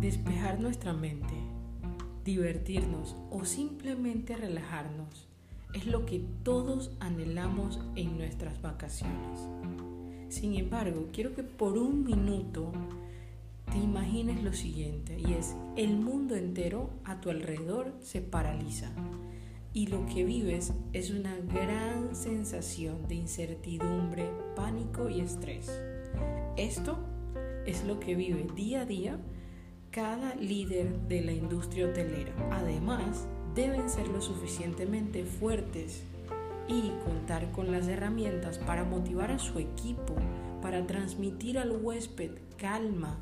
Despejar nuestra mente, divertirnos o simplemente relajarnos es lo que todos anhelamos en nuestras vacaciones. Sin embargo, quiero que por un minuto te imagines lo siguiente y es el mundo entero a tu alrededor se paraliza y lo que vives es una gran sensación de incertidumbre, pánico y estrés. Esto es lo que vive día a día cada líder de la industria hotelera. Además, deben ser lo suficientemente fuertes y contar con las herramientas para motivar a su equipo, para transmitir al huésped calma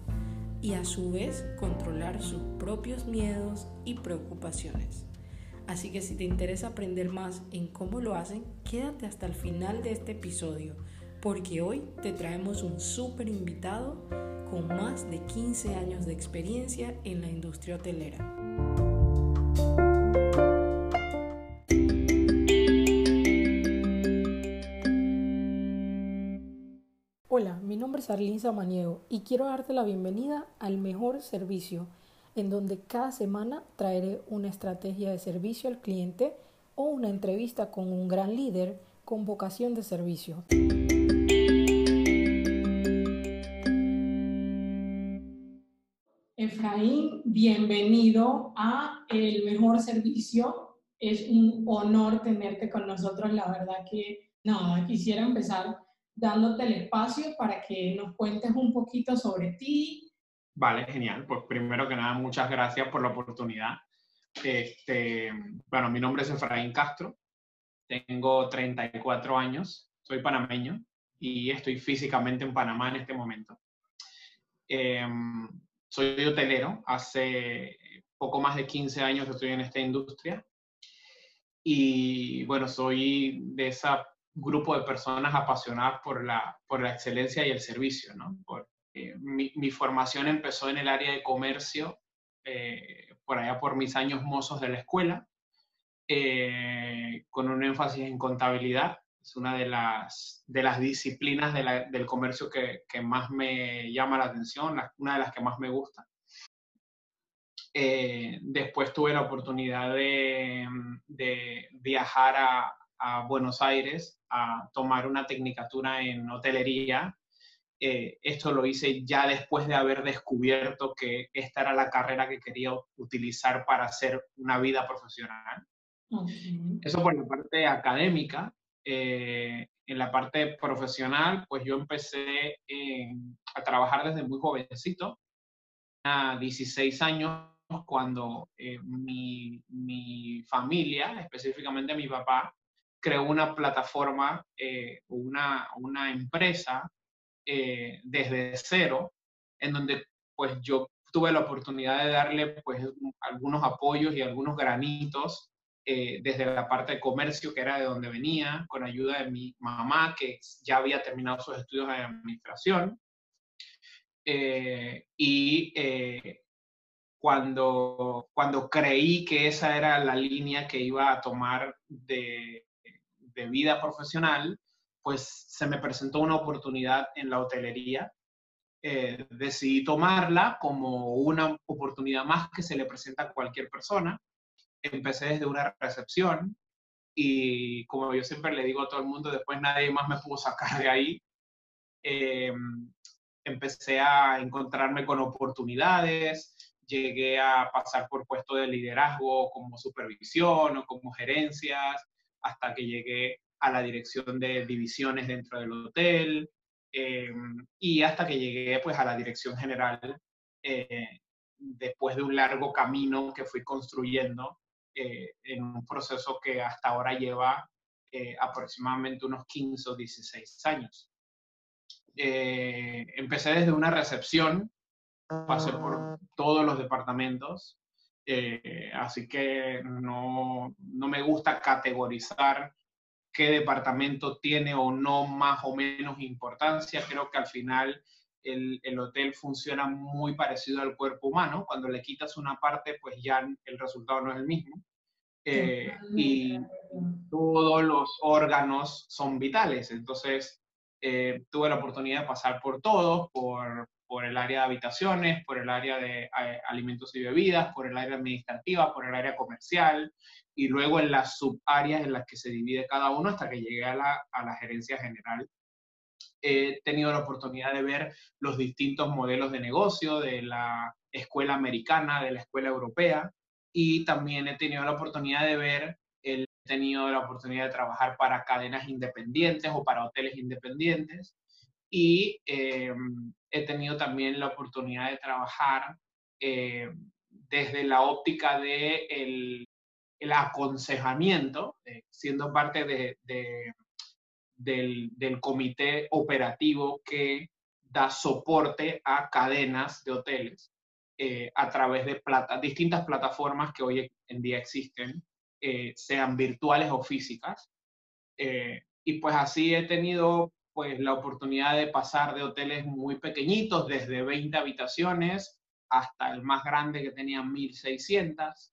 y a su vez controlar sus propios miedos y preocupaciones. Así que si te interesa aprender más en cómo lo hacen, quédate hasta el final de este episodio, porque hoy te traemos un súper invitado con más de 15 años de experiencia en la industria hotelera. Hola, mi nombre es Arlene Samaniego y quiero darte la bienvenida al mejor servicio en donde cada semana traeré una estrategia de servicio al cliente o una entrevista con un gran líder con vocación de servicio. Efraín, bienvenido a El Mejor Servicio. Es un honor tenerte con nosotros. La verdad que, nada, quisiera empezar dándote el espacio para que nos cuentes un poquito sobre ti, Vale, genial. Pues primero que nada, muchas gracias por la oportunidad. Este, bueno, mi nombre es Efraín Castro, tengo 34 años, soy panameño y estoy físicamente en Panamá en este momento. Em, soy hotelero, hace poco más de 15 años estoy en esta industria y bueno, soy de ese grupo de personas apasionadas por la, por la excelencia y el servicio, ¿no? Por, eh, mi, formación empezó en el área de comercio, eh, por allá por mis años mozos de la escuela, eh, con un énfasis en contabilidad. Es una de las, de las disciplinas del comercio que, que, más me llama la atención, una de las que más me gusta. después tuve la oportunidad de, de viajar a, a Buenos Aires a tomar una tecnicatura en hotelería eh, esto lo hice ya después de haber descubierto que esta era la carrera que quería utilizar para hacer una vida profesional. Eso por la parte académica. Eh, en la parte profesional, pues yo empecé a trabajar desde muy jovencito, a 16 años, cuando eh, mi, mi, familia, específicamente mi papá, creó una plataforma, una, una empresa eh, desde cero, en donde pues yo tuve la oportunidad de darle pues algunos apoyos y algunos granitos eh, desde la parte de comercio, que era de donde venía, con ayuda de mi mamá, que ya había terminado sus estudios de administración. Eh, y cuando, cuando creí que esa era la línea que iba a tomar de, de vida profesional, pues se me presentó una oportunidad en la hotelería. Eh, decidí tomarla como una oportunidad más que se le presenta a cualquier persona. Empecé desde una recepción y como yo siempre le digo a todo el mundo, después nadie más me pudo sacar de ahí. Eh, empecé a encontrarme con oportunidades, llegué a pasar por puestos de liderazgo como supervisión o como gerencias, hasta que llegué a la dirección de divisiones dentro del hotel eh, y hasta que llegué pues a la dirección general eh, después de un largo camino que fui construyendo eh, en un proceso que hasta ahora lleva aproximadamente unos 15 o 16 años. empecé desde una recepción, pasé por todos los departamentos, así que no, no me gusta categorizar qué departamento tiene o no más o menos importancia. Creo que al final el, el, hotel funciona muy parecido al cuerpo humano. Cuando le quitas una parte, pues ya el resultado no es el mismo. Eh, y todos los órganos son vitales. Entonces, Eh, tuve la oportunidad de pasar por todos, por, por el área de habitaciones, por el área de eh, alimentos y bebidas, por el área administrativa, por el área comercial y luego en las subáreas en las que se divide cada uno hasta que llegué a la, a la gerencia general. He tenido la oportunidad de ver los distintos modelos de negocio de la escuela americana, de la escuela europea y también he tenido la oportunidad de ver, he tenido la oportunidad de trabajar para cadenas independientes o para hoteles independientes y eh, he tenido también la oportunidad de trabajar eh, desde la óptica de el, el aconsejamiento, eh, siendo parte de, de, del, del, comité operativo que da soporte a cadenas de hoteles a través de plata, distintas plataformas que hoy en día existen, sean virtuales o físicas. y pues así he tenido pues la oportunidad de pasar de hoteles muy pequeñitos, desde 20 habitaciones hasta el más grande que tenía 1600.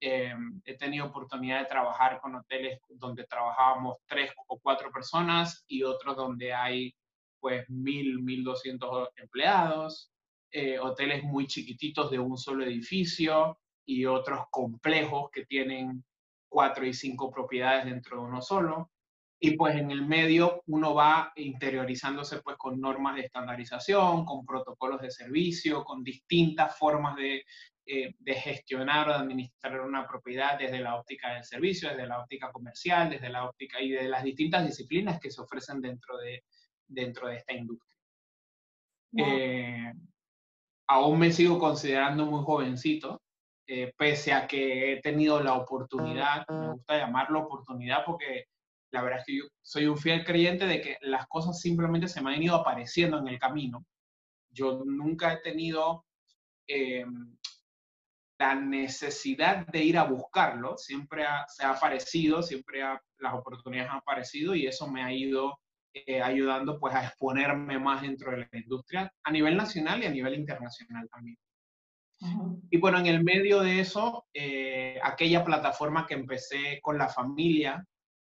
Eh, he tenido oportunidad de trabajar con hoteles donde trabajábamos tres o cuatro personas y otros donde hay pues 1000, 1200 empleados, eh, hoteles muy chiquititos de un solo edificio y otros complejos que tienen cuatro y cinco propiedades dentro de uno solo y pues en el medio uno va interiorizándose pues con normas de estandarización, con protocolos de servicio, con distintas formas de, eh, de gestionar o de administrar una propiedad desde la óptica del servicio, desde la óptica comercial, desde la óptica y de las distintas disciplinas que se ofrecen dentro de, dentro de esta industria. Eh, aún me sigo considerando muy jovencito, eh, pese a que he tenido la oportunidad, me gusta llamarlo oportunidad porque la verdad es que yo soy un fiel creyente de que las cosas simplemente se me han ido apareciendo en el camino. Yo nunca he tenido eh, la necesidad de ir a buscarlo, siempre se ha aparecido, siempre las oportunidades han aparecido y eso me ha ido eh, ayudando pues a exponerme más dentro de la industria a nivel nacional y a nivel internacional también. Y bueno, en el medio de eso, eh, aquella plataforma que empecé con la familia,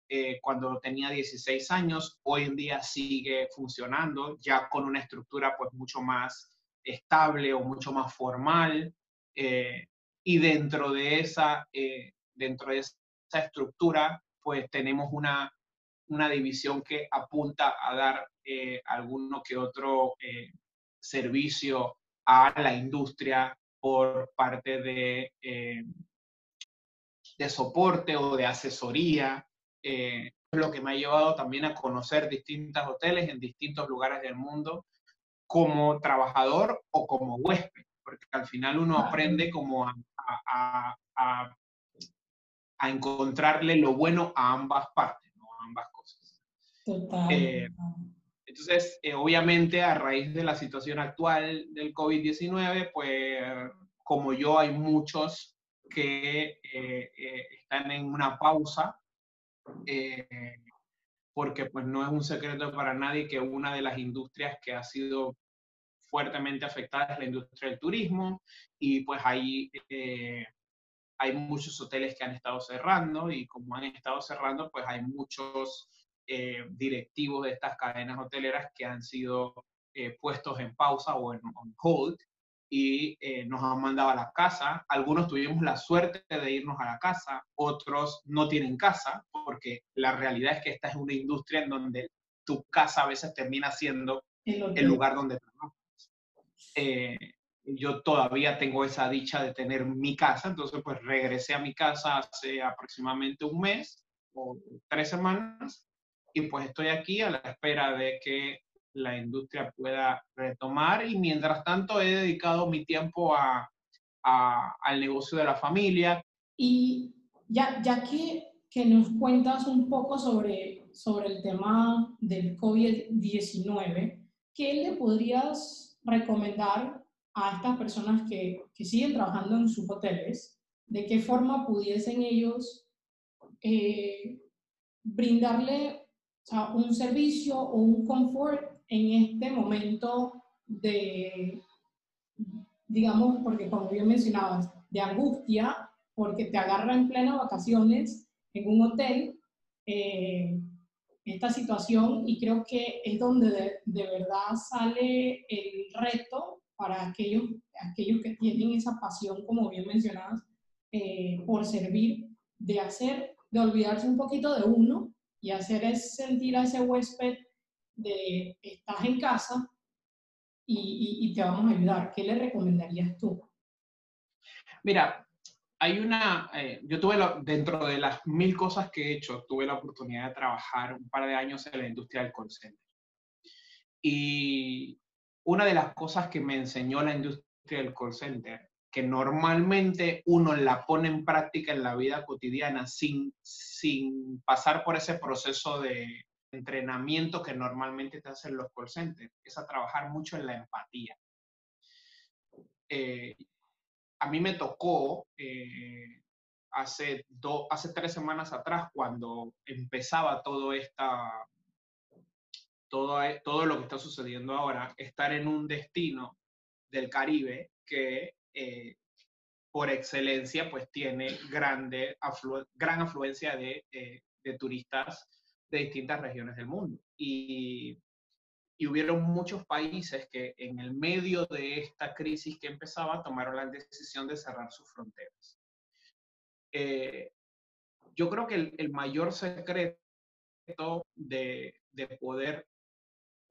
eh, cuando tenía 16 años, hoy en día sigue funcionando, ya con una estructura pues mucho más estable o mucho más formal. Eh, y dentro de esa, eh, dentro de esa estructura, pues tenemos una, una división que apunta a dar alguno que otro servicio a la industria por parte de, de soporte o de asesoría eh, lo que me ha llevado también a conocer distintos hoteles en distintos lugares del mundo como trabajador o como huésped, porque al final uno aprende como a, a, a, encontrarle lo bueno a ambas partes, ¿no? a ambas cosas. Eh, entonces, eh, obviamente, a raíz de la situación actual del COVID-19, pues como yo, hay muchos que eh, están en una pausa porque pues no es un secreto para nadie que una de las industrias que ha sido fuertemente afectada es la industria del turismo y pues ahí hay muchos hoteles que han estado cerrando y como han estado cerrando pues hay muchos eh, directivos de estas cadenas hoteleras que han sido puestos en pausa o en on hold y eh, nos han mandado a la casa. Algunos tuvimos la suerte de irnos a la casa, otros no tienen casa, porque la realidad es que esta es una industria en donde tu casa a veces termina siendo el lugar donde trabajas. Eh, yo todavía tengo esa dicha de tener mi casa, entonces pues regresé a mi casa hace aproximadamente un mes o tres semanas y pues estoy aquí a la espera de que la industria pueda retomar y mientras tanto he dedicado mi tiempo a, al negocio de la familia. Y ya, ya que, que nos cuentas un poco sobre, sobre el tema del COVID-19, ¿qué le podrías recomendar a estas personas que, que, siguen trabajando en sus hoteles? ¿De qué forma pudiesen ellos eh, brindarle un servicio o un confort en este momento de, digamos, porque como bien mencionabas, de angustia, porque te agarra en plena vacaciones en un hotel, eh, esta situación y creo que es donde de, verdad sale el reto para aquellos, aquellos que tienen esa pasión, como bien mencionabas, eh, por servir, de hacer, de olvidarse un poquito de uno y hacer es sentir a ese huésped de estás en casa y, te vamos a ayudar. ¿Qué le recomendarías tú? Mira, hay una, eh, yo tuve, dentro de las mil cosas que he hecho, tuve la oportunidad de trabajar un par de años en la industria del call center. Y una de las cosas que me enseñó la industria del call center, que normalmente uno la pone en práctica en la vida cotidiana sin, sin pasar por ese proceso de entrenamiento que normalmente te hacen los call es a trabajar mucho en la empatía. Eh, a mí me tocó eh, hace, hace tres semanas atrás, cuando empezaba todo, esta, todo, todo lo que está sucediendo ahora, estar en un destino del Caribe que eh, por excelencia pues tiene grande gran afluencia de, eh, de turistas de distintas regiones del mundo. Y y hubieron muchos países que en el medio de esta crisis que empezaba tomaron la decisión de cerrar sus fronteras. Eh, yo creo que el, mayor secreto de, de, poder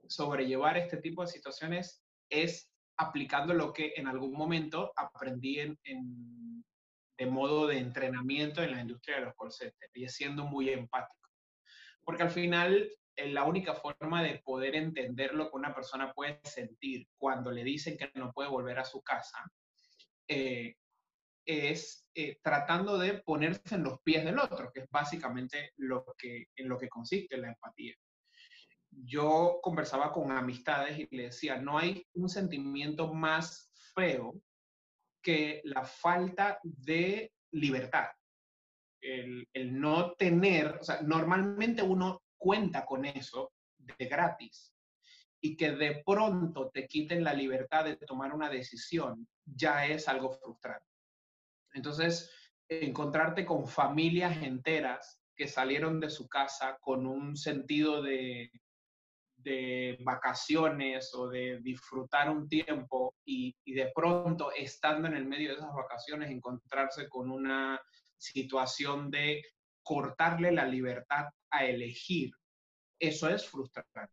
sobrellevar este tipo de situaciones es aplicando lo que en algún momento aprendí en, de modo de entrenamiento en la industria de los call centers y siendo muy empático. Porque al final la única forma de poder entender lo que una persona puede sentir cuando le dicen que no puede volver a su casa eh, es eh, tratando de ponerse en los pies del otro, que es básicamente lo que, en lo que consiste la empatía. Yo conversaba con amistades y le decía, no hay un sentimiento más feo que la falta de libertad. El, el, no tener, o sea, normalmente uno cuenta con eso de gratis y que de pronto te quiten la libertad de tomar una decisión, ya es algo frustrante. Entonces, encontrarte con familias enteras que salieron de su casa con un sentido de, de vacaciones o de disfrutar un tiempo y, de pronto, estando en el medio de esas vacaciones, encontrarse con una situación de cortarle la libertad a elegir, eso es frustrante.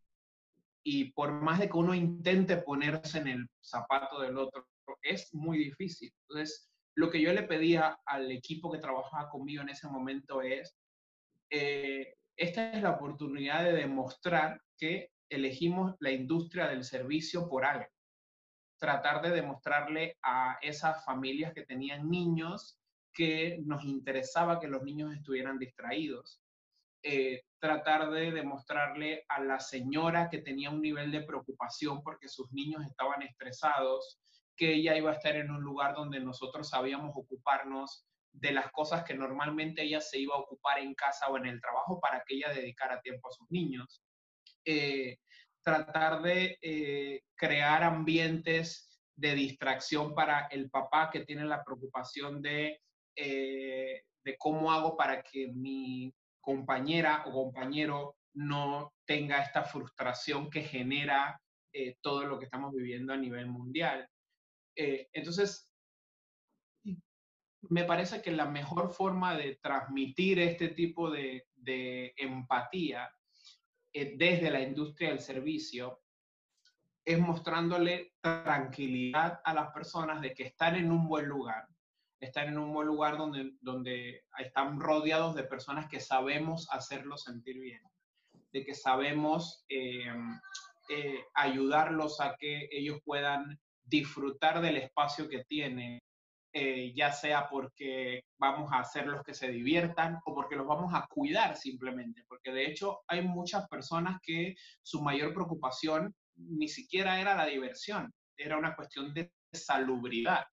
Y por más de que uno intente ponerse en el zapato del otro, es muy difícil. Entonces, lo que yo le pedía al equipo que trabajaba conmigo en ese momento es, eh, esta es la oportunidad de demostrar que elegimos la industria del servicio por algo. Tratar de demostrarle a esas familias que tenían niños que nos interesaba que los niños estuvieran distraídos. Eh, tratar de demostrarle a la señora que tenía un nivel de preocupación porque sus niños estaban estresados, que ella iba a estar en un lugar donde nosotros sabíamos ocuparnos de las cosas que normalmente ella se iba a ocupar en casa o en el trabajo para que ella dedicara tiempo a sus niños. Eh, tratar de eh, crear ambientes de distracción para el papá que tiene la preocupación de eh, de cómo hago para que mi compañera o compañero no tenga esta frustración que genera eh, todo lo que estamos viviendo a nivel mundial. Entonces, me parece que la mejor forma de transmitir este tipo de, de empatía desde la industria del servicio es mostrándole tranquilidad a las personas de que están en un buen lugar, estar en un buen lugar donde, donde están rodeados de personas que sabemos hacerlos sentir bien, de que sabemos eh, eh, ayudarlos a que ellos puedan disfrutar del espacio que tienen, eh, ya sea porque vamos a hacerlos que se diviertan o porque los vamos a cuidar simplemente, porque de hecho hay muchas personas que su mayor preocupación ni siquiera era la diversión, era una cuestión de salubridad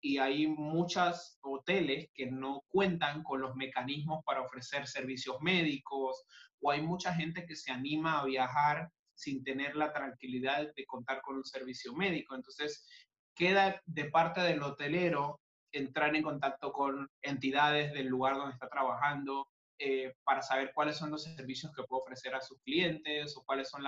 y hay muchos hoteles que no cuentan con los mecanismos para ofrecer servicios médicos o hay mucha gente que se anima a viajar sin tener la tranquilidad de contar con un servicio médico. Entonces, queda de parte del hotelero entrar en contacto con entidades del lugar donde está trabajando, eh, para saber cuáles son los servicios que puedo ofrecer a sus clientes o cuáles son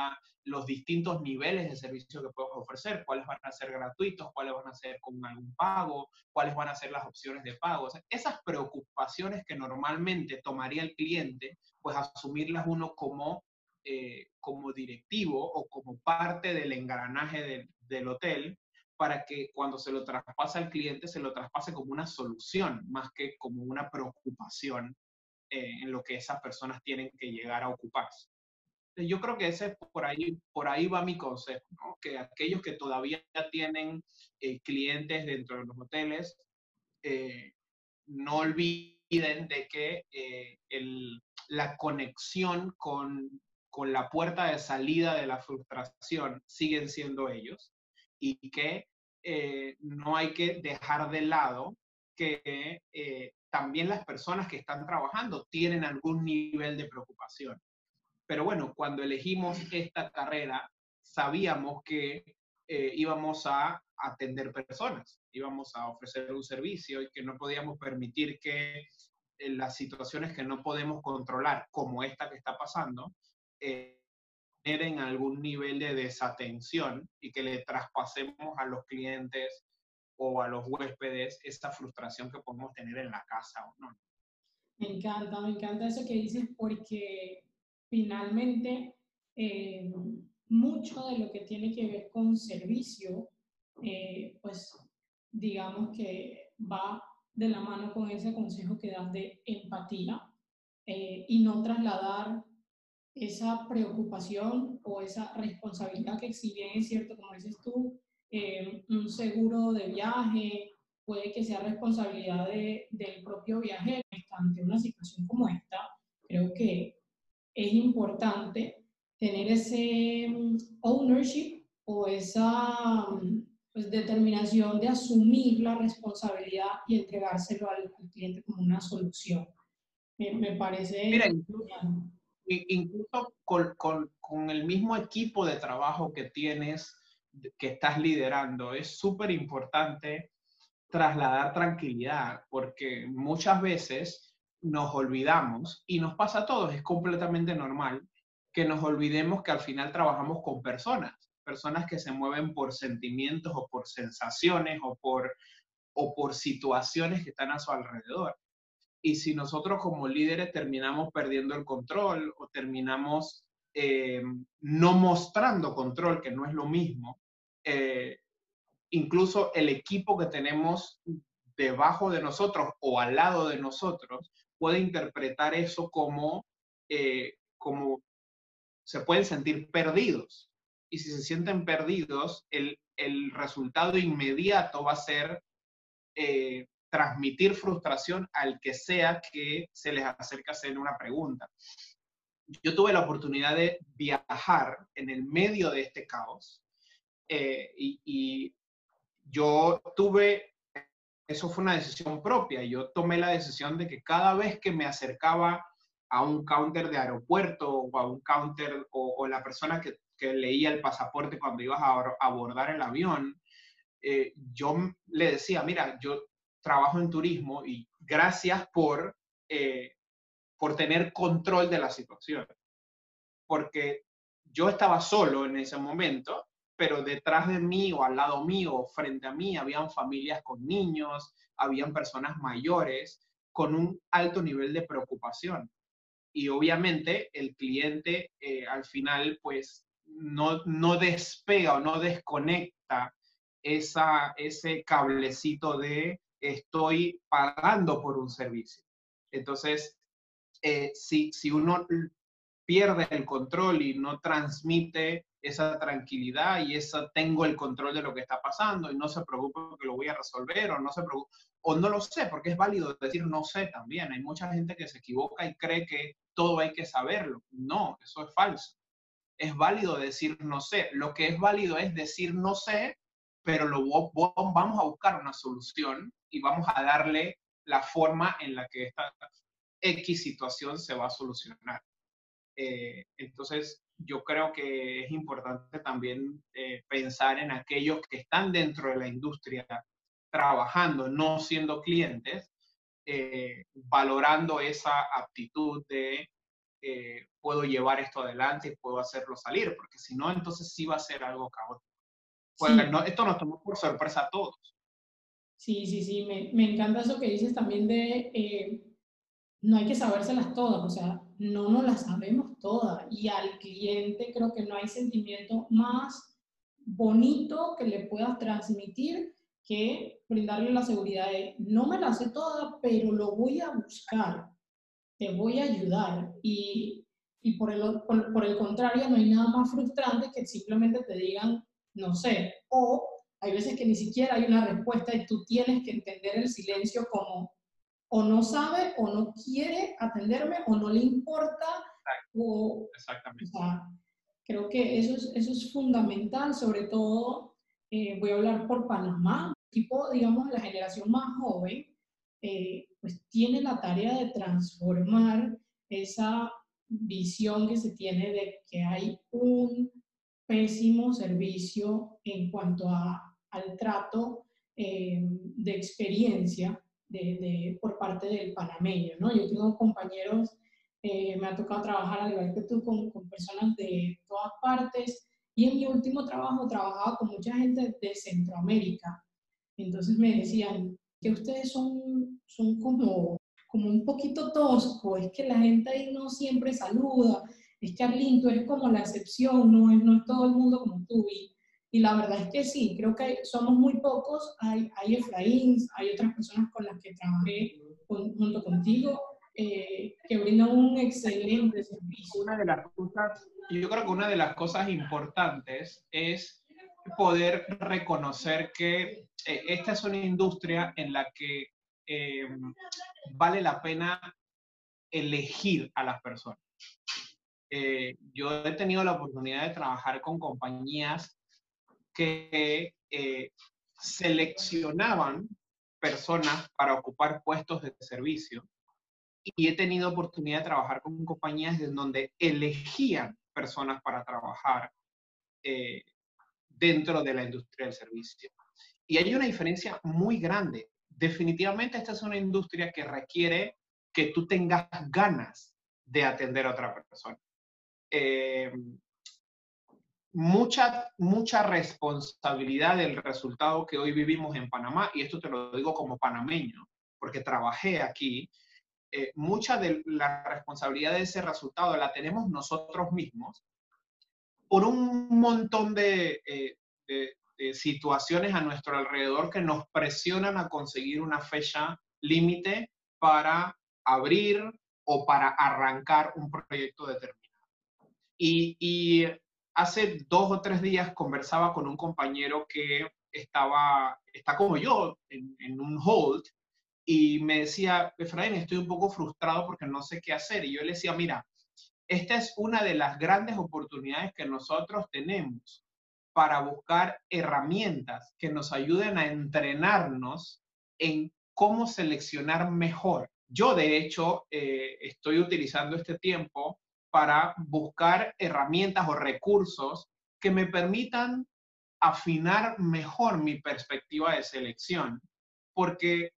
los distintos niveles de servicio que puedo ofrecer, cuáles van a ser gratuitos, cuáles van a ser con algún pago, cuáles van a ser las opciones de pago. esas preocupaciones que normalmente tomaría el cliente, pues asumirlas uno como, eh, como directivo o como parte del engranaje del, del hotel para que cuando se lo traspasa al cliente se lo traspase como una solución más que como una preocupación eh, en lo que esas personas tienen que llegar a ocuparse. Yo creo que ese por ahí, por ahí va mi consejo, que aquellos que todavía tienen eh, clientes dentro de los hoteles, eh, no olviden de que la conexión con, con la puerta de salida de la frustración siguen siendo ellos y que no hay que dejar de lado que también las personas que están trabajando tienen algún nivel de preocupación. Pero bueno, cuando elegimos esta carrera, sabíamos que eh, íbamos a atender personas, íbamos a ofrecer un servicio y que no podíamos permitir que eh, las situaciones que no podemos controlar, como esta que está pasando, eh, generen algún nivel de desatención y que le traspasemos a los clientes o a los huéspedes esta frustración que podemos tener en la casa o no. Me encanta, me encanta eso que dices porque finalmente eh, mucho de lo que tiene que ver con servicio, eh, pues digamos que va de la mano con ese consejo que das de empatía eh, y no trasladar esa preocupación o esa responsabilidad que si bien es cierto, como dices tú, eh, un seguro de viaje, puede que sea responsabilidad de, del propio viajero. Ante una situación como esta, creo que es importante tener ese mm, ownership o esa mm, pues, determinación de asumir la responsabilidad y entregárselo al, cliente como una solución. Me, me parece... Mira, incluso, con, con, con el mismo equipo de trabajo que tienes, que estás liderando, es súper importante trasladar tranquilidad, porque muchas veces nos olvidamos, y nos pasa a todos, es completamente normal, que nos olvidemos que al final trabajamos con personas, personas que se mueven por sentimientos o por sensaciones o por, o por situaciones que están a su alrededor. Y si nosotros como líderes terminamos perdiendo el control o terminamos eh, no mostrando control, que no es lo mismo, eh, incluso el equipo que tenemos debajo de nosotros o al lado de nosotros puede interpretar eso como, eh, como se pueden sentir perdidos. Y si se sienten perdidos, el, el resultado inmediato va a ser eh, transmitir frustración al que sea que se les acerque a hacer una pregunta. Yo tuve la oportunidad de viajar en el medio de este caos eh, y, yo tuve, eso fue una decisión propia, yo tomé la decisión de que cada vez que me acercaba a un counter de aeropuerto o a un counter o, la persona que, que, leía el pasaporte cuando ibas a abordar el avión, eh, yo le decía, mira, yo trabajo en turismo y gracias por, eh, por tener control de la situación. Porque yo estaba solo en ese momento pero detrás de mí o al lado mío frente a mí habían familias con niños, habían personas mayores con un alto nivel de preocupación. Y obviamente el cliente eh, al final pues no, no despega o no desconecta esa, ese cablecito de estoy pagando por un servicio. Entonces, eh, si, si uno pierde el control y no transmite esa tranquilidad y esa tengo el control de lo que está pasando y no se preocupe que lo voy a resolver o no se o no lo sé, porque es válido decir no sé también. Hay mucha gente que se equivoca y cree que todo hay que saberlo. No, eso es falso. Es válido decir no sé. Lo que es válido es decir no sé, pero lo, vamos a buscar una solución y vamos a darle la forma en la que esta X situación se va a solucionar. Eh, entonces, yo creo que es importante también eh, pensar en aquellos que están dentro de la industria trabajando, no siendo clientes, eh, valorando esa aptitud de eh, puedo llevar esto adelante y puedo hacerlo salir, porque si no, entonces sí va a ser algo caótico. Pues esto nos tomó por sorpresa a todos. Sí, sí, sí, me, me encanta eso que dices también de eh, no hay que sabérselas todas, o sea, no nos las sabemos todas y al cliente creo que no hay sentimiento más bonito que le puedas transmitir que brindarle la seguridad de no me la sé toda, pero lo voy a buscar, te voy a ayudar y, y por, el, por, por el contrario no hay nada más frustrante que simplemente te digan no sé, o hay veces que ni siquiera hay una respuesta y tú tienes que entender el silencio como o no sabe o no quiere atenderme o no le importa. O, Exactamente. creo que eso es, eso es fundamental, sobre todo, eh, voy a hablar por Panamá, tipo, digamos, la generación más joven, eh, pues tiene la tarea de transformar esa visión que se tiene de que hay un pésimo servicio en cuanto a, al trato eh, de experiencia de, por parte del panameño. ¿no? Yo tengo compañeros, eh, me ha tocado trabajar al igual que tú con, con, personas de todas partes y en mi último trabajo trabajaba con mucha gente de Centroamérica. Entonces me decían que ustedes son, son como, como un poquito tosco, es que la gente ahí no siempre saluda, es que Arlín, tú eres como la excepción, no es, no es todo el mundo como tú. Y, y la verdad es que sí, creo que somos muy pocos, hay, hay Efraín, hay otras personas con las que trabajé junto contigo, eh, que brindan un excelente servicio. Una de las cosas, yo creo que una de las cosas importantes es poder reconocer que eh, esta es una industria en la que eh, vale la pena elegir a las personas. Eh, yo he tenido la oportunidad de trabajar con compañías que eh, seleccionaban personas para ocupar puestos de servicio y he tenido oportunidad de trabajar con compañías en donde elegían personas para trabajar eh, dentro de la industria del servicio. Y hay una diferencia muy grande. Definitivamente esta es una industria que requiere que tú tengas ganas de atender a otra persona. Eh, mucha, mucha responsabilidad del resultado que hoy vivimos en Panamá, y esto te lo digo como panameño, porque trabajé aquí, eh, mucha de la responsabilidad de ese resultado la tenemos nosotros mismos por un montón eh, de situaciones a nuestro alrededor que nos presionan a conseguir una fecha límite para abrir o para arrancar un proyecto determinado. Y, hace dos o tres días conversaba con un compañero que estaba, está como yo, en, un hold, y me decía, Efraín, estoy un poco frustrado porque no sé qué hacer. Y yo le decía, mira, esta es una de las grandes oportunidades que nosotros tenemos para buscar herramientas que nos ayuden a entrenarnos en cómo seleccionar mejor. Yo, de hecho, eh, estoy utilizando este tiempo para buscar herramientas o recursos que me permitan afinar mejor mi perspectiva de selección, porque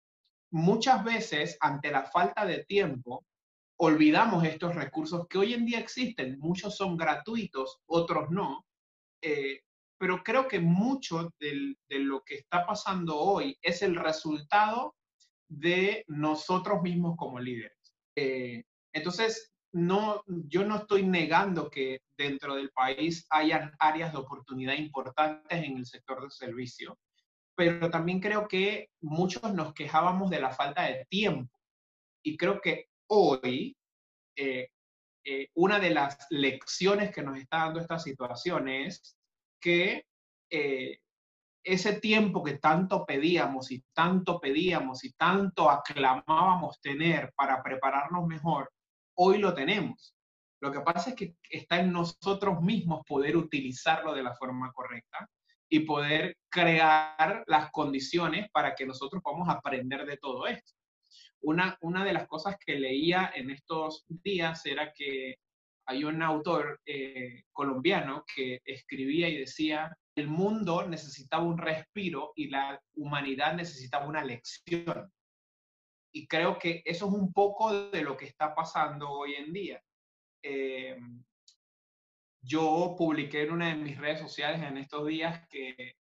muchas veces ante la falta de tiempo olvidamos estos recursos que hoy en día existen. Muchos son gratuitos, otros no. Eh, pero creo que mucho de lo que está pasando hoy es el resultado de nosotros mismos como líderes. Eh, entonces, no, yo no estoy negando que dentro del país hayan áreas de oportunidad importantes en el sector de servicio, pero también creo que muchos nos quejábamos de la falta de tiempo. Y creo que hoy eh, eh, una de las lecciones que nos está dando esta situación es que eh, ese tiempo que tanto pedíamos y tanto pedíamos y tanto aclamábamos tener para prepararnos mejor, hoy lo tenemos. Lo que pasa es que está en nosotros mismos poder utilizarlo de la forma correcta y poder crear las condiciones para que nosotros podamos aprender de todo esto. Una, una de las cosas que leía en estos días era que hay un autor eh, colombiano que escribía y decía, el mundo necesitaba un respiro y la humanidad necesitaba una lección. Y creo que eso es un poco de lo que está pasando hoy en día. Eh, yo publiqué en una de mis redes sociales en estos días que,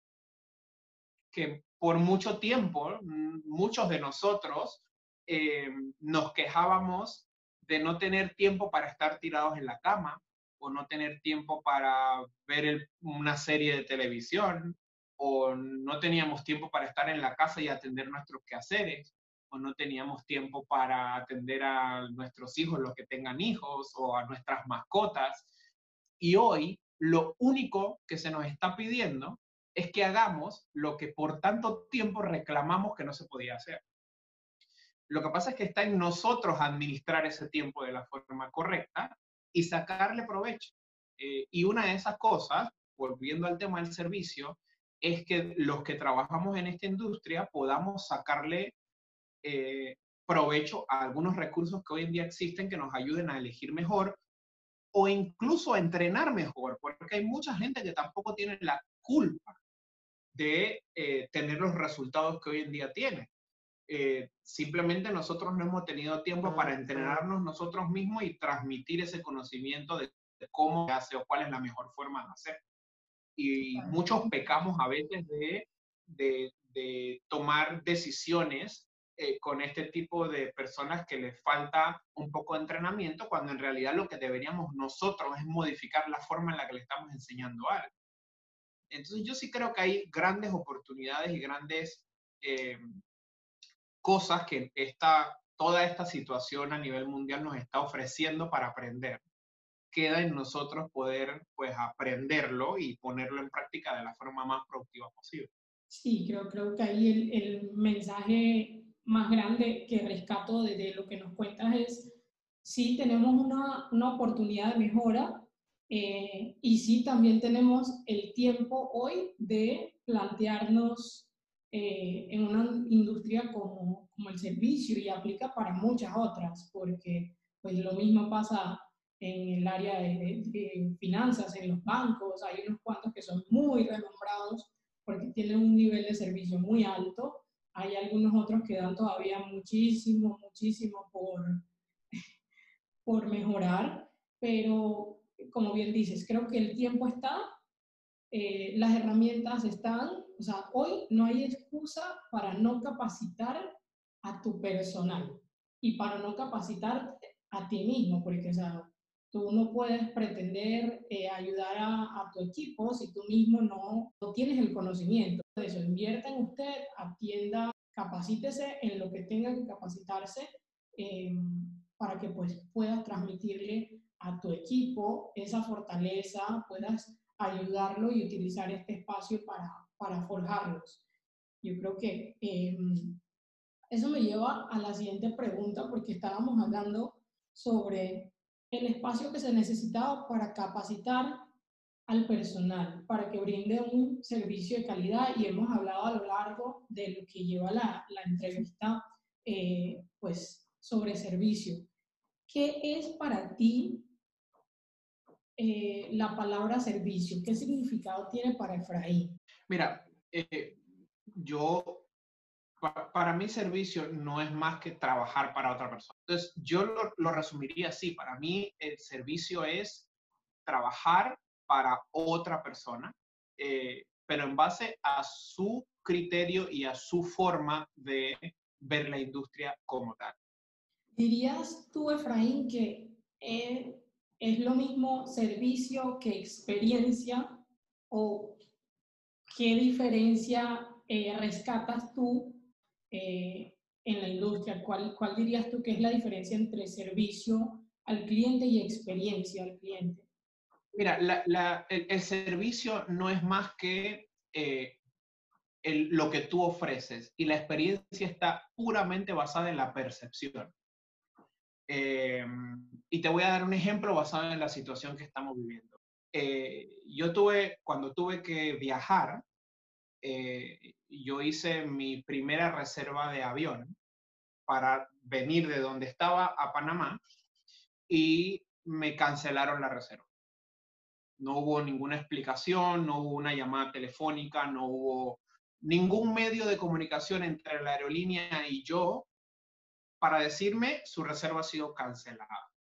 que por mucho tiempo, muchos de nosotros eh, nos quejábamos de no tener tiempo para estar tirados en la cama o no tener tiempo para ver una serie de televisión o no teníamos tiempo para estar en la casa y atender nuestros quehaceres o no teníamos tiempo para atender a nuestros hijos, los que tengan hijos o a nuestras mascotas. Y hoy lo único que se nos está pidiendo es que hagamos lo que por tanto tiempo reclamamos que no se podía hacer. Lo que pasa es que está en nosotros administrar ese tiempo de la forma correcta y sacarle provecho. Eh, y una de esas cosas, volviendo al tema del servicio, es que los que trabajamos en esta industria podamos sacarle eh, provecho a algunos recursos que hoy en día existen que nos ayuden a elegir mejor o incluso a entrenar mejor, porque hay mucha gente que tampoco tiene la culpa de eh, tener los resultados que hoy en día tiene. Eh, simplemente nosotros no hemos tenido tiempo para entrenarnos nosotros mismos y transmitir ese conocimiento de, cómo se hace o cuál es la mejor forma de hacer. Y muchos pecamos a veces de, de, de tomar decisiones eh, con este tipo de personas que les falta un poco de entrenamiento, cuando en realidad lo que deberíamos nosotros es modificar la forma en la que le estamos enseñando algo. Entonces yo sí creo que hay grandes oportunidades y grandes eh, cosas que esta, toda esta situación a nivel mundial nos está ofreciendo para aprender. Queda en nosotros poder pues aprenderlo y ponerlo en práctica de la forma más productiva posible. Sí, creo, creo que ahí el, el mensaje más grande que rescato de, lo que nos cuentas es, sí tenemos una, una oportunidad de mejora eh, y sí también tenemos el tiempo hoy de plantearnos eh, en una industria como, como, el servicio y aplica para muchas otras, porque pues lo mismo pasa en el área de, de, finanzas, en los bancos, hay unos cuantos que son muy renombrados porque tienen un nivel de servicio muy alto hay algunos otros que dan todavía muchísimo, muchísimo por, por mejorar, pero como bien dices, creo que el tiempo está, eh, las herramientas están, o sea, hoy no hay excusa para no capacitar a tu personal y para no capacitar a ti mismo, porque o sea, tú no puedes pretender eh, ayudar a, tu equipo si tú mismo no, no tienes el conocimiento eso, invierta en usted, atienda, capacítese en lo que tenga que capacitarse eh, para que pues puedas transmitirle a tu equipo esa fortaleza, puedas ayudarlo y utilizar este espacio para, para forjarlos. Yo creo que eh, eso me lleva a la siguiente pregunta porque estábamos hablando sobre el espacio que se necesitaba para capacitar al personal para que brinde un servicio de calidad y hemos hablado a lo largo de lo que lleva la, la entrevista eh, pues sobre servicio. ¿Qué es para ti eh, la palabra servicio? ¿Qué significado tiene para Efraín? Mira, eh, yo, para mí servicio no es más que trabajar para otra persona. Entonces, yo lo, lo resumiría así. Para mí el servicio es trabajar para otra persona, eh, pero en base a su criterio y a su forma de ver la industria como tal. ¿Dirías tú, Efraín, que eh, es lo mismo servicio que experiencia o qué diferencia eh, rescatas tú en la industria? ¿Cuál, ¿Cuál dirías tú que es la diferencia entre servicio al cliente y experiencia al cliente? Mira, el, servicio no es más que eh, lo que tú ofreces y la experiencia está puramente basada en la percepción. Em, y te voy a dar un ejemplo basado en la situación que estamos viviendo. Eh, yo tuve, cuando tuve que viajar, eh, yo hice mi primera reserva de avión para venir de donde estaba a Panamá y me cancelaron la reserva. No hubo ninguna explicación, no hubo una llamada telefónica, no hubo ningún medio de comunicación entre la aerolínea y yo para decirme su reserva ha sido cancelada.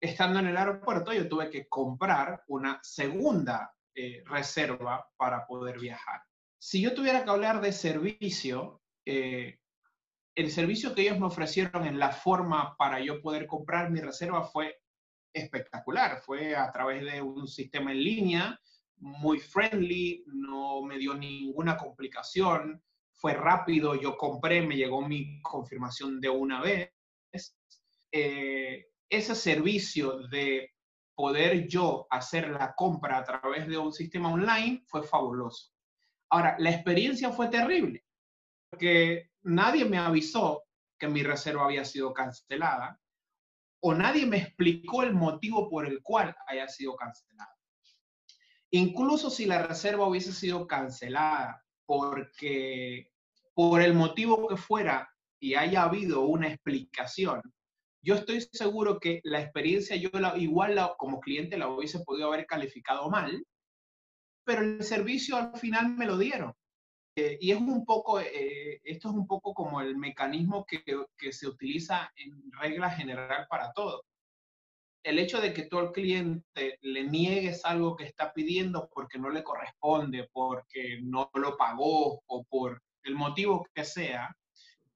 Estando en el aeropuerto, yo tuve que comprar una segunda eh, reserva para poder viajar. Si yo tuviera que hablar de servicio, eh, el servicio que ellos me ofrecieron en la forma para yo poder comprar mi reserva fue espectacular. Fue a través de un sistema en línea muy friendly, no me dio ninguna complicación, fue rápido, yo compré, me llegó mi confirmación de una vez. Eh, ese servicio de poder yo hacer la compra a través de un sistema online fue fabuloso. Ahora, la experiencia fue terrible, porque nadie me avisó que mi reserva había sido cancelada o nadie me explicó el motivo por el cual haya sido cancelada. Incluso si la reserva hubiese sido cancelada porque por el motivo que fuera y haya habido una explicación, yo estoy seguro que la experiencia yo igual como cliente la hubiese podido haber calificado mal, pero el servicio al final me lo dieron. Eh, y es un poco, eh, esto es un poco como el mecanismo que, que, se utiliza en regla general para todo. El hecho de que tú al cliente le niegues algo que está pidiendo porque no le corresponde, porque no lo pagó o por el motivo que sea,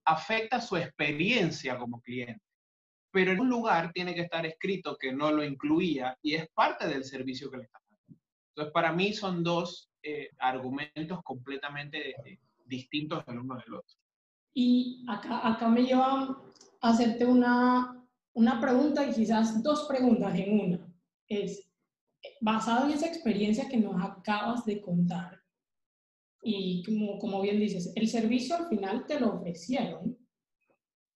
afecta su experiencia como cliente pero en un lugar tiene que estar escrito que no lo incluía y es parte del servicio que le está dando. Entonces, para mí son dos eh, argumentos completamente eh, distintos el uno del otro. Y acá, acá me lleva a hacerte una, una pregunta y quizás dos preguntas en una. Es, basado en esa experiencia que nos acabas de contar, y como, como bien dices, el servicio al final te lo ofrecieron,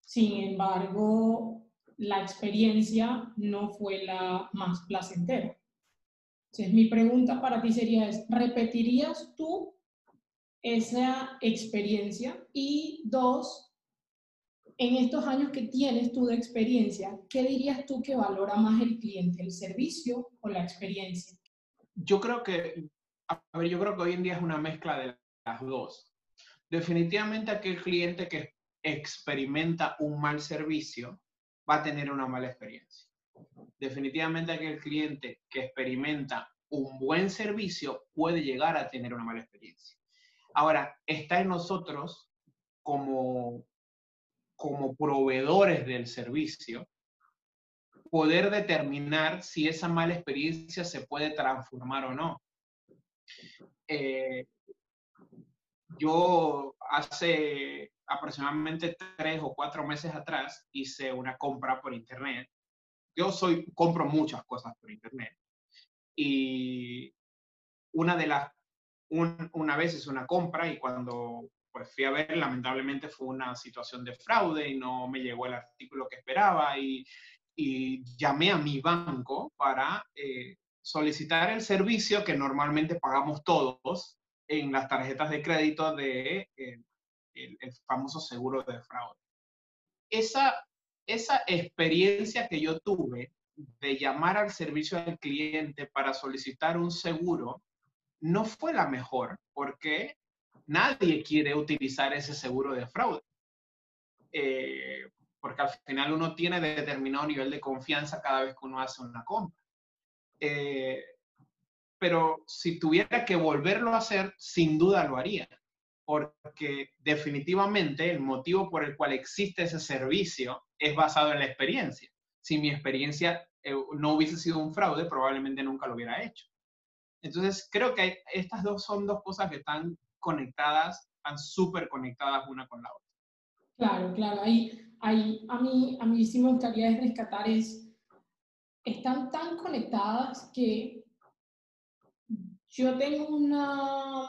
sin embargo, la experiencia no fue la más placentera. Entonces, mi pregunta para ti sería, es, ¿repetirías tú esa experiencia? Y dos, en estos años que tienes tú de experiencia, ¿qué dirías tú que valora más el cliente, el servicio o la experiencia? Yo creo que, a ver, yo creo que hoy en día es una mezcla de las dos. Definitivamente aquel cliente que experimenta un mal servicio va a tener una mala experiencia. Definitivamente aquel cliente que experimenta un buen servicio puede llegar a tener una mala experiencia. Ahora, está en nosotros como, como proveedores del servicio poder determinar si esa mala experiencia se puede transformar o no. Eh, yo hace aproximadamente tres o cuatro meses atrás hice una compra por internet. Yo soy, compro muchas cosas por internet. Y una de las, una vez hice una compra y cuando pues fui a ver, lamentablemente fue una situación de fraude y no me llegó el artículo que esperaba y, y llamé a mi banco para eh, solicitar el servicio que normalmente pagamos todos en las tarjetas de crédito de eh, el, famoso seguro de fraude. Esa, esa experiencia que yo tuve de llamar al servicio al cliente para solicitar un seguro no fue la mejor porque nadie quiere utilizar ese seguro de fraude. Eh, porque al final uno tiene determinado nivel de confianza cada vez que uno hace una compra. Eh, pero si tuviera que volverlo a hacer, sin duda lo haría porque definitivamente el motivo por el cual existe ese servicio es basado en la experiencia. Si mi experiencia eh, no hubiese sido un fraude, probablemente nunca lo hubiera hecho. Entonces, creo que estas dos son dos cosas que están conectadas, están súper conectadas una con la otra. Claro, claro. Ahí, ahí a, mí, a mí sí me gustaría rescatar es, están tan conectadas que yo tengo una,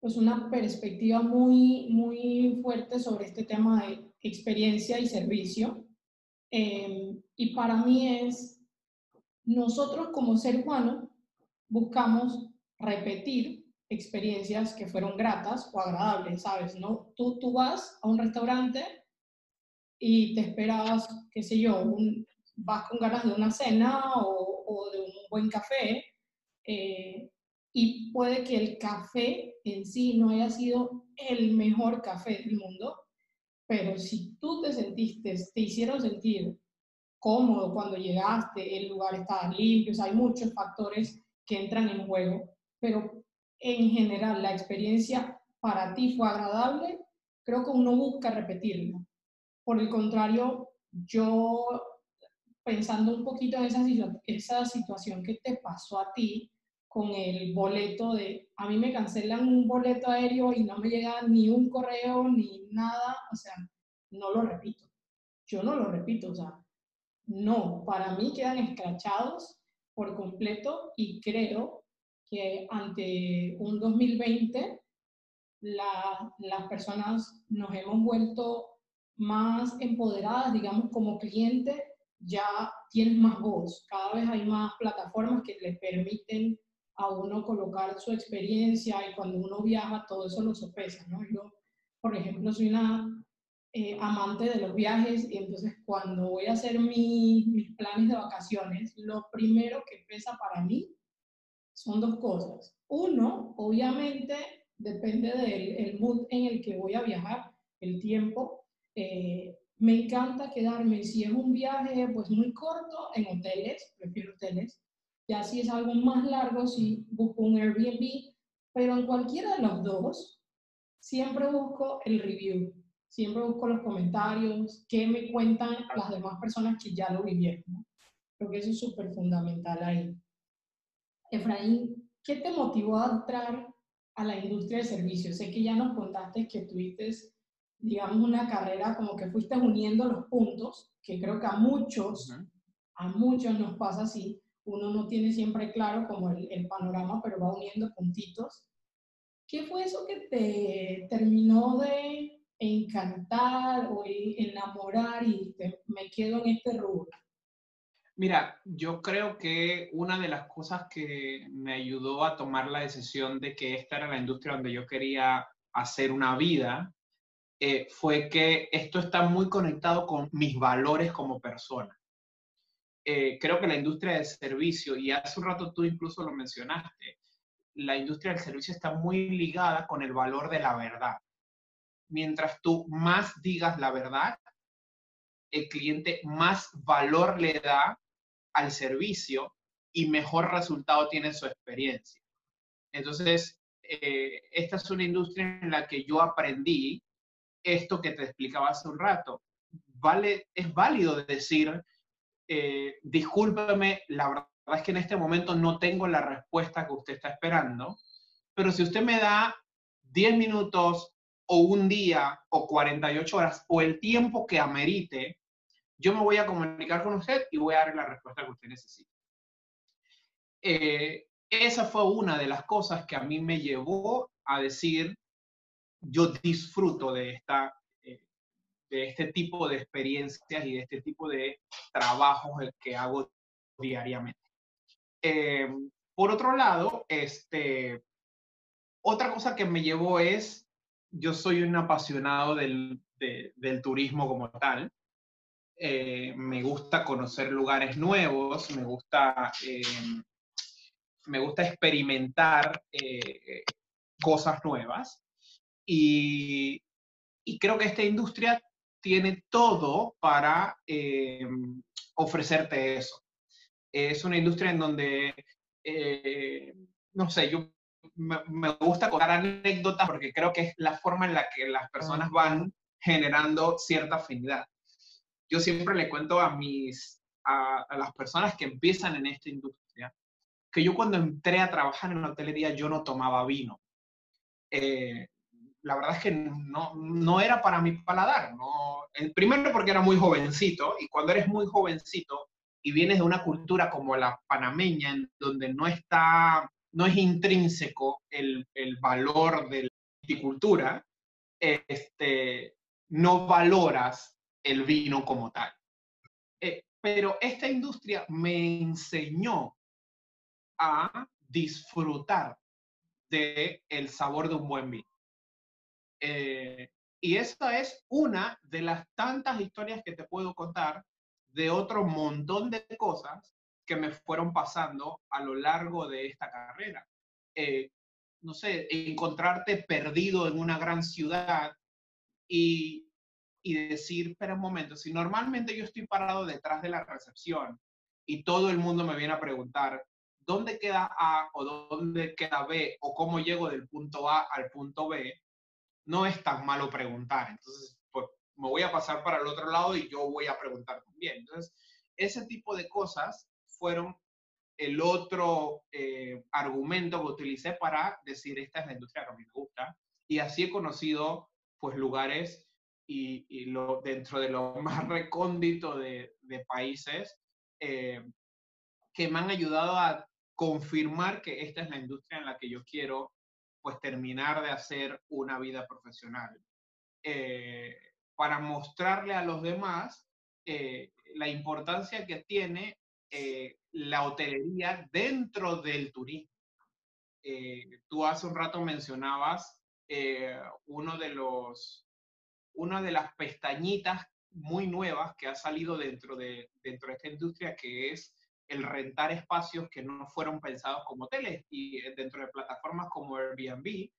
pues una perspectiva muy, muy fuerte sobre este tema de experiencia y servicio. Em, y para mí es, nosotros como ser humano buscamos repetir experiencias que fueron gratas o agradables, ¿sabes? ¿no? Tú, tú vas a un restaurante y te esperas, qué sé yo, un, vas con ganas de una cena o, o de un buen café, eh, y puede que el café en sí no haya sido el mejor café del mundo, pero si tú te sentiste, te hicieron sentir cómodo cuando llegaste, el lugar estaba limpio, hay muchos factores que entran en juego, pero en general la experiencia para ti fue agradable, creo que uno busca repetirla. Por el contrario, yo pensando un poquito en esa, esa situación que te pasó a ti con el boleto de, a mí me cancelan un boleto aéreo y no me llega ni un correo ni nada, o sea, no lo repito. Yo no lo repito, o sea, no, para mí quedan escrachados por completo y creo que ante un 2020 las personas nos hemos vuelto más empoderadas, digamos, como cliente, ya tienes más voz, cada vez hay más plataformas que le permiten a uno colocar su experiencia y cuando uno viaja todo eso lo sopesa, ¿no? Yo, por ejemplo, soy una eh, amante de los viajes y entonces cuando voy a hacer mis planes de vacaciones, lo primero que pesa para mí son dos cosas. Uno, obviamente, depende del mood en el que voy a viajar, el tiempo. Eh, me encanta quedarme, si es un viaje pues muy corto, en hoteles, prefiero hoteles. Ya si es algo más largo, si busco un Airbnb, pero en cualquiera de los dos, siempre busco el review, siempre busco los comentarios, qué me cuentan las demás personas que ya lo vivieron. ¿no? Creo que eso es súper fundamental ahí. Efraín, ¿qué te motivó a entrar a la industria de servicios? Sé que ya nos contaste que tuviste, digamos, una carrera como que fuiste uniendo los puntos, que creo que a muchos, a muchos nos pasa así. Uno no tiene siempre claro como el, panorama, pero va uniendo puntitos. ¿Qué fue eso que te terminó de encantar o enamorar y te, me quedo en este rubro? Mira, yo creo que una de las cosas que me ayudó a tomar la decisión de que esta era la industria donde yo quería hacer una vida eh, fue que esto está muy conectado con mis valores como persona. Eh, creo que la industria del servicio, y hace un rato tú incluso lo mencionaste, la industria del servicio está muy ligada con el valor de la verdad. Mientras tú más digas la verdad, el cliente más valor le da al servicio y mejor resultado tiene su experiencia. Entonces, eh, esta es una industria en la que yo aprendí esto que te explicaba hace un rato. Vale, es válido decir, eh, discúlpeme, la verdad es que en este momento no tengo la respuesta que usted está esperando, pero si usted me da 10 minutos o un día o 48 horas o el tiempo que amerite, yo me voy a comunicar con usted y voy a darle la respuesta que usted necesita. Eh, esa fue una de las cosas que a mí me llevó a decir, yo disfruto de, esta, de este tipo de experiencias y de este tipo de trabajos que hago diariamente. Eh, por otro lado, este, otra cosa que me llevó es, yo soy un apasionado del, del turismo como tal. Eh, me gusta conocer lugares nuevos, me gusta, eh, me gusta experimentar eh, cosas nuevas y, y, creo que esta industria tiene todo para ofrecerte eso. Es una industria en donde, no sé, yo me, me, gusta contar anécdotas porque creo que es la forma en la que las personas van generando cierta afinidad yo siempre le cuento a mis, a, las personas que empiezan en esta industria, que yo cuando entré a trabajar en la hotelería yo no tomaba vino. Eh, la verdad es que no, no era para mi paladar. No, el primero porque era muy jovencito y cuando eres muy jovencito y vienes de una cultura como la panameña, en donde no está, no es intrínseco el, el valor de la viticultura, este, no valoras el vino como tal. Eh, pero esta industria me enseñó a disfrutar del el sabor de un buen vino. Eh, y esta es una de las tantas historias que te puedo contar de otro montón de cosas que me fueron pasando a lo largo de esta carrera. Eh, no sé, encontrarte perdido en una gran ciudad y y decir, espera un momento, si normalmente yo estoy parado detrás de la recepción y todo el mundo me viene a preguntar, ¿dónde queda A o dónde queda B o cómo llego del punto A al punto B? No es tan malo preguntar. Entonces, pues me voy a pasar para el otro lado y yo voy a preguntar también. Entonces, ese tipo de cosas fueron el otro eh, argumento que utilicé para decir esta es la industria que a mí me gusta. Y así he conocido pues lugares y, lo, dentro de lo más recóndito de, países eh, que me han ayudado a confirmar que esta es la industria en la que yo quiero pues terminar de hacer una vida profesional. Eh, para mostrarle a los demás la importancia que tiene la hotelería dentro del turismo. Eh, tú hace un rato mencionabas eh, uno de los, una de las pestañitas muy nuevas que ha salido dentro de, dentro de esta industria, que es el rentar espacios que no fueron pensados como hoteles y eh, dentro de plataformas como Airbnb.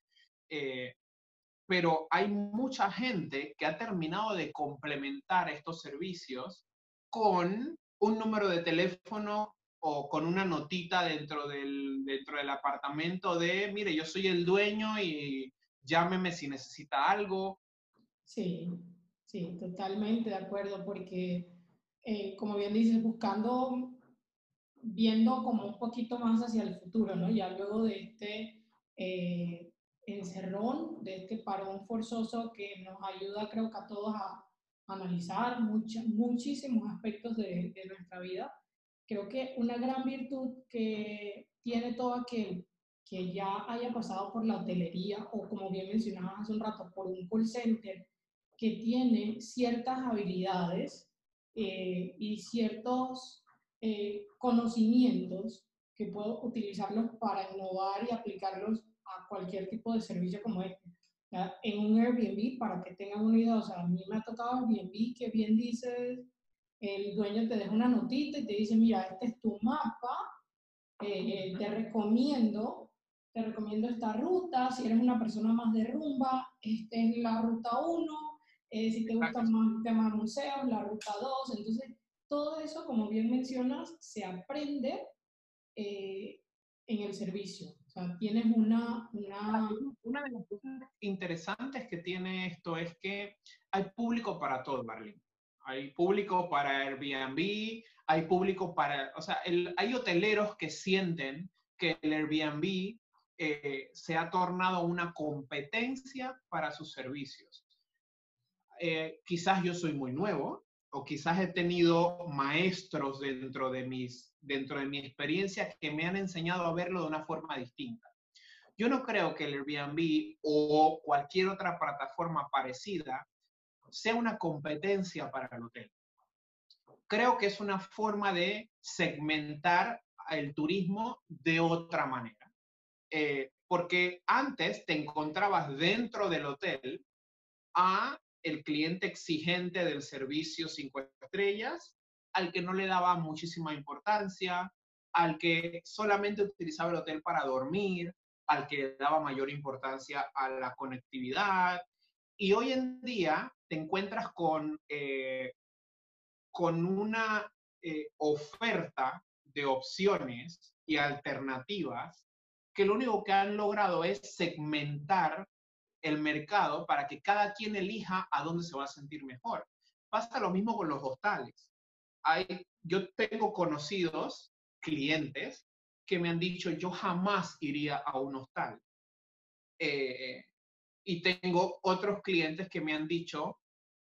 pero hay mucha gente que ha terminado de complementar estos servicios con un número de teléfono o con una notita dentro del, dentro del apartamento de, mire, yo soy el dueño y llámeme si necesita algo. Sí, sí, totalmente de acuerdo, porque eh, como bien dices, buscando, viendo como un poquito más hacia el futuro, ¿no? Ya luego de este eh, encerrón, de este parón forzoso que nos ayuda, creo que a todos a, analizar muchísimos aspectos de, de nuestra vida creo que una gran virtud que tiene todo aquel que ya haya pasado por la hotelería o como bien mencionabas hace un rato, por un call center, que tiene ciertas habilidades eh, y ciertos eh, conocimientos que puedo utilizarlos para innovar y aplicarlos a cualquier tipo de servicio como este. En un Airbnb, para que tengan una idea, o sea, a mí me ha tocado Airbnb, que bien dices, el dueño te deja una notita y te dice, mira, este es tu mapa, eh, eh, te recomiendo, te recomiendo esta ruta, si eres una persona más de rumba, esta es la ruta 1, eh, si te gustan más temas museos, la ruta 2, entonces todo eso, como bien mencionas, se aprende en el servicio. O sea, tienes una, una... Una de las cosas interesantes que tiene esto es que hay público para todo, Marlene hay público para Airbnb, hay público para, o sea, hay hoteleros que sienten que el Airbnb eh, se ha tornado una competencia para sus servicios. Eh, quizás yo soy muy nuevo o quizás he tenido maestros dentro de, mis, dentro de mi experiencia que me han enseñado a verlo de una forma distinta. Yo no creo que el Airbnb o cualquier otra plataforma parecida sea una competencia para el hotel. Creo que es una forma de segmentar el turismo de otra manera. Eh, porque antes te encontrabas dentro del hotel a el cliente exigente del servicio cinco estrellas, al que no le daba muchísima importancia, al que solamente utilizaba el hotel para dormir, al que daba mayor importancia a la conectividad. Y hoy en día te encuentras con, eh, con una eh, oferta de opciones y alternativas que lo único que han logrado es segmentar el mercado para que cada quien elija a dónde se va a sentir mejor. Pasa lo mismo con los hostales. Hay, yo tengo conocidos, clientes, que me han dicho, yo jamás iría a un hostal. Eh, y tengo otros clientes que me han dicho,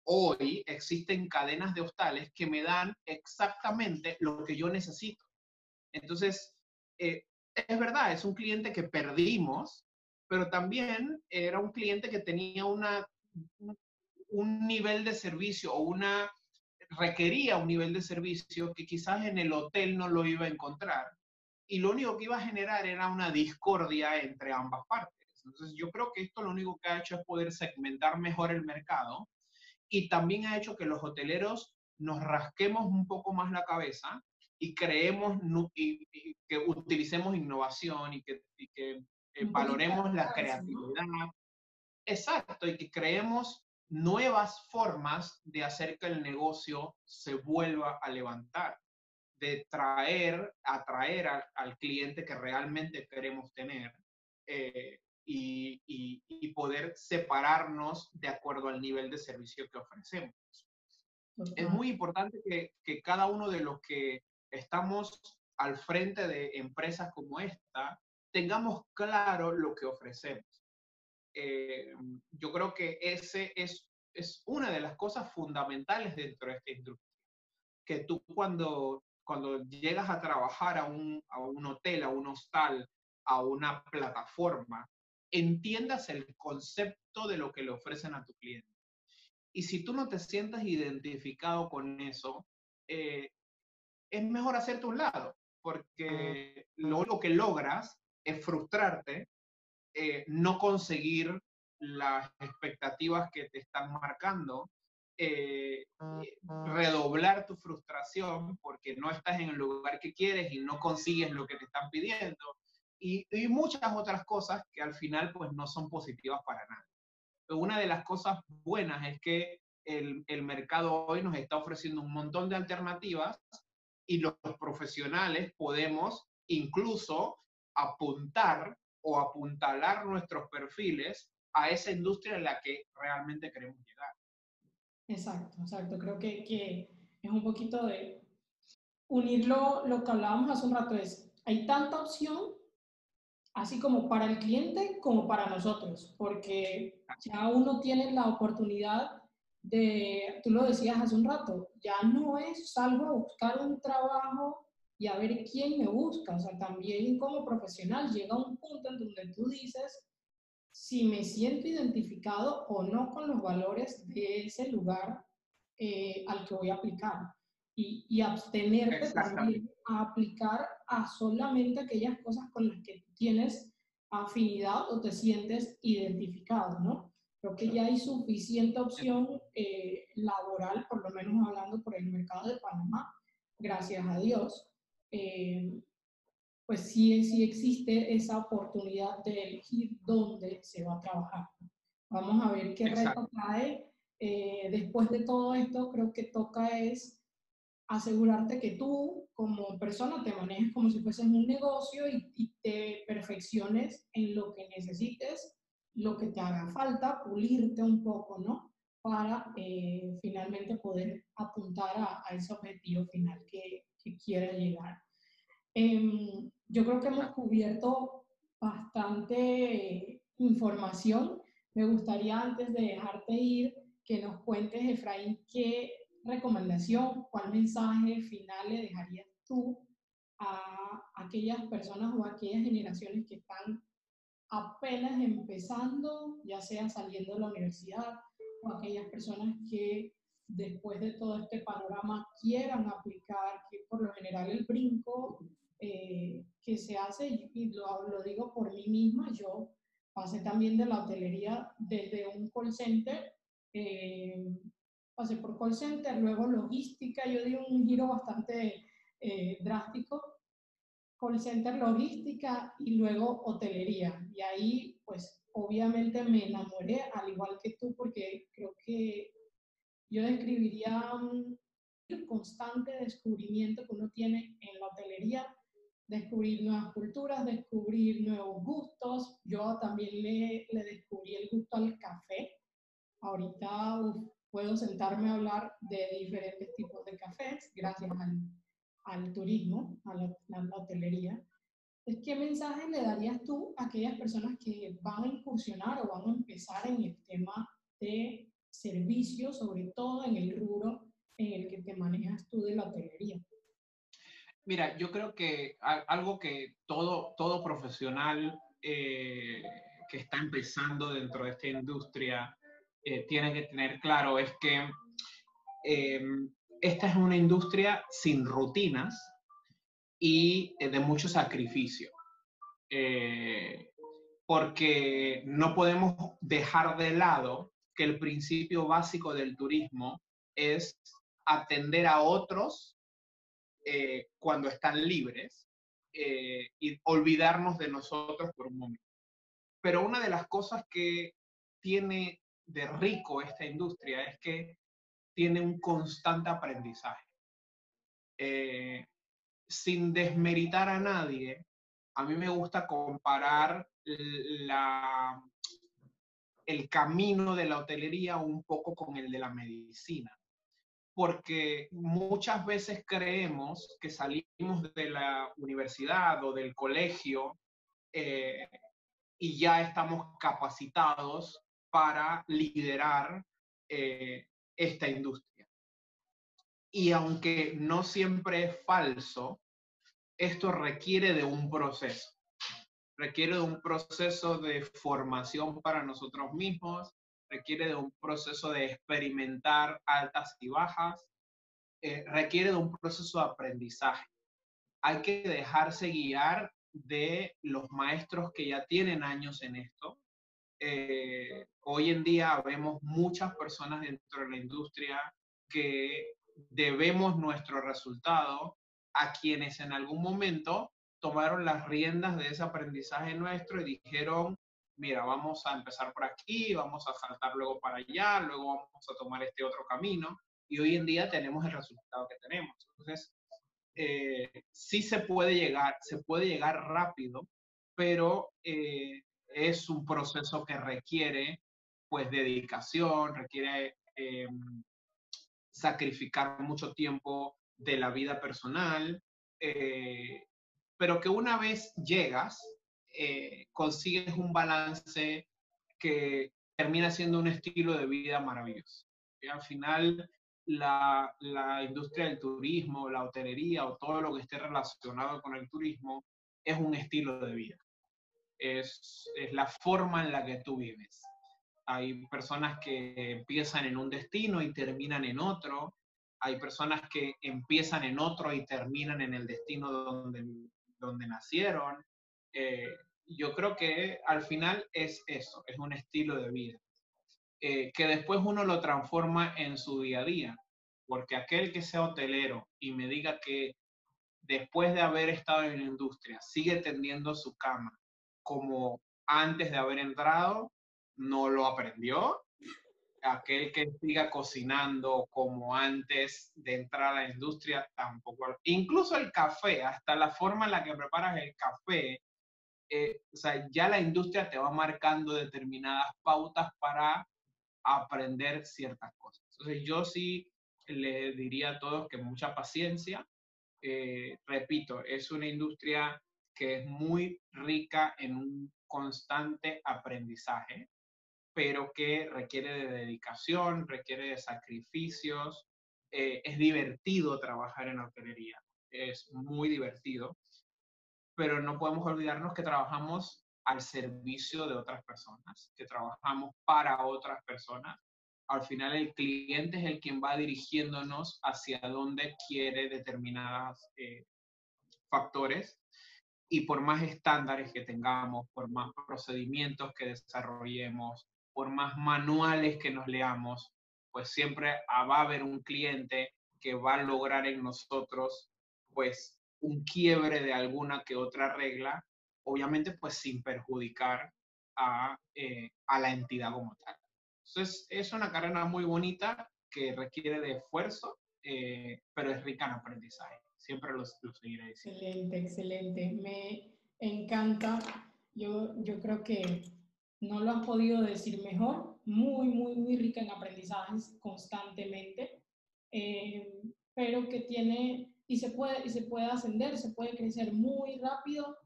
hoy existen cadenas de hostales que me dan exactamente lo que yo necesito. Entonces, eh, es verdad, es un cliente que perdimos, pero también era un cliente que tenía una, un nivel de servicio o una requería un nivel de servicio que quizás en el hotel no lo iba a encontrar. Y lo único que iba a generar era una discordia entre ambas partes. Entonces, yo creo que esto lo único que ha hecho es poder segmentar mejor el mercado y también ha hecho que los hoteleros nos rasquemos un poco más la cabeza y creemos y, que utilicemos innovación y que, que eh, valoremos la creatividad. Exacto, y que creemos nuevas formas de hacer que el negocio se vuelva a levantar, de traer, atraer al cliente que realmente queremos tener eh, y, y, poder separarnos de acuerdo al nivel de servicio que ofrecemos. Es muy importante que, que cada uno de los que estamos al frente de empresas como esta tengamos claro lo que ofrecemos. Eh, yo creo que ese es, es una de las cosas fundamentales dentro de esta industria. Que tú cuando, cuando llegas a trabajar a un, a un hotel, a un hostal, a una plataforma, entiendas el concepto de lo que le ofrecen a tu cliente. Y si tú no te sientas identificado con eso, eh, es mejor hacerte un lado, porque lo único que logras es frustrarte, eh, no conseguir las expectativas que te están marcando, eh, redoblar tu frustración porque no estás en el lugar que quieres y no consigues lo que te están pidiendo y, y muchas otras cosas que al final pues no son positivas para nadie. Pero una de las cosas buenas es que el, el mercado hoy nos está ofreciendo un montón de alternativas y los profesionales podemos incluso apuntar o apuntalar nuestros perfiles a esa industria en la que realmente queremos llegar. Exacto, exacto. Creo que, que es un poquito de unirlo, lo que hablábamos hace un rato es, hay tanta opción, así como para el cliente como para nosotros, porque ya uno tiene la oportunidad de, tú lo decías hace un rato, ya no es salgo a buscar un trabajo y a ver quién me busca, o sea, también como profesional llega un punto en donde tú dices si me siento identificado o no con los valores de ese lugar eh, al que voy a aplicar y, y abstenerte también a aplicar a solamente aquellas cosas con las que tienes afinidad o te sientes identificado, ¿no? Creo que ya hay suficiente opción eh, laboral, por lo menos hablando por el mercado de Panamá, gracias a Dios. Eh, pues sí, sí existe esa oportunidad de elegir dónde se va a trabajar. Vamos a ver qué reto trae. Eh, después de todo esto, creo que toca es asegurarte que tú como persona te manejes como si fueses un negocio y, y te perfecciones en lo que necesites lo que te haga falta, pulirte un poco, ¿no? Para eh, finalmente poder apuntar a, ese objetivo final que, que quieras llegar. Em, yo creo que hemos cubierto bastante información. Me gustaría antes de dejarte ir que nos cuentes, Efraín, qué recomendación, cuál mensaje final le dejarías tú a aquellas personas o a aquellas generaciones que están apenas empezando, ya sea saliendo de la universidad o aquellas personas que después de todo este panorama quieran aplicar, que por lo general el brinco eh, que se hace, y lo, lo, digo por mí misma, yo pasé también de la hotelería desde un call center, eh, pasé por call center, luego logística, yo di un giro bastante eh, drástico call center logística y luego hotelería. Y ahí, pues, obviamente me enamoré, al igual que tú, porque creo que yo describiría el constante descubrimiento que uno tiene en la hotelería, descubrir nuevas culturas, descubrir nuevos gustos. Yo también le, le descubrí el gusto al café. Ahorita puedo sentarme a hablar de diferentes tipos de cafés gracias al, al turismo, a la, hotelería, es qué mensaje le darías tú a aquellas personas que van a incursionar o van a empezar en el tema de servicios, sobre todo en el rubro en el que te manejas tú de la hotelería? Mira, yo creo que algo que todo, todo profesional eh, que está empezando dentro de esta industria eh, tiene que tener claro es que eh, esta es una industria sin rutinas y eh, de mucho sacrificio. Porque no podemos dejar de lado que el principio básico del turismo es atender a otros eh, cuando están libres y olvidarnos de nosotros por un momento. Pero una de las cosas que tiene de rico esta industria es que tiene un constante aprendizaje. Eh, sin desmeritar a nadie, a mí me gusta comparar la, el camino de la hotelería un poco con el de la medicina, porque muchas veces creemos que salimos de la universidad o del colegio eh, y ya estamos capacitados para liderar eh, esta industria. Y aunque no siempre es falso, esto requiere de un proceso. Requiere de un proceso de formación para nosotros mismos, requiere de un proceso de experimentar altas y bajas, eh, requiere de un proceso de aprendizaje. Hay que dejarse guiar de los maestros que ya tienen años en esto. Eh, hoy en día vemos muchas personas dentro de la industria que debemos nuestro resultado a quienes en algún momento tomaron las riendas de ese aprendizaje nuestro y dijeron, mira, vamos a empezar por aquí, vamos a saltar luego para allá, luego vamos a tomar este otro camino. Y hoy en día tenemos el resultado que tenemos. Entonces, eh, sí se puede llegar, se puede llegar rápido, pero eh, es un proceso que requiere pues dedicación, requiere em, sacrificar mucho tiempo de la vida personal, eh, pero que una vez llegas, consigues un balance que termina siendo un estilo de vida maravilloso. Y al final la, la, industria del turismo, la hotelería o todo lo que esté relacionado con el turismo es un estilo de vida. Es, es la forma en la que tú vives. Hay personas que empiezan en un destino y terminan en otro. Hay personas que empiezan en otro y terminan en el destino donde, donde nacieron. Eh, yo creo que al final es eso, es un estilo de vida. Eh, que después uno lo transforma en su día a día. Porque aquel que sea hotelero y me diga que después de haber estado en la industria sigue tendiendo su cama como antes de haber entrado, no lo aprendió. Aquel que siga cocinando como antes de entrar a la industria, tampoco. Incluso el café, hasta la forma en la que preparas el café, eh, o sea, ya la industria te va marcando determinadas pautas para aprender ciertas cosas. Entonces yo sí le diría a todos que mucha paciencia. Eh, repito, es una industria que es muy rica en un constante aprendizaje, pero que requiere de dedicación, requiere de sacrificios. Eh, es divertido trabajar en hotelería, es muy divertido, pero no podemos olvidarnos que trabajamos al servicio de otras personas, que trabajamos para otras personas. Al final el cliente es el quien va dirigiéndonos hacia dónde quiere determinados eh, factores y por más estándares que tengamos, por más procedimientos que desarrollemos, por más manuales que nos leamos, pues siempre va a haber un cliente que va a lograr en nosotros pues un quiebre de alguna que otra regla obviamente pues sin perjudicar a, eh, a la entidad como tal. Entonces es una carrera muy bonita que requiere de esfuerzo, eh, pero es rica en aprendizaje. Siempre lo, seguiré diciendo. Excelente, excelente. Me encanta. Yo, yo creo que no lo has podido decir mejor. Muy, muy, muy rica en aprendizajes constantemente. Eh, pero que tiene y se puede y se puede ascender, se puede crecer muy rápido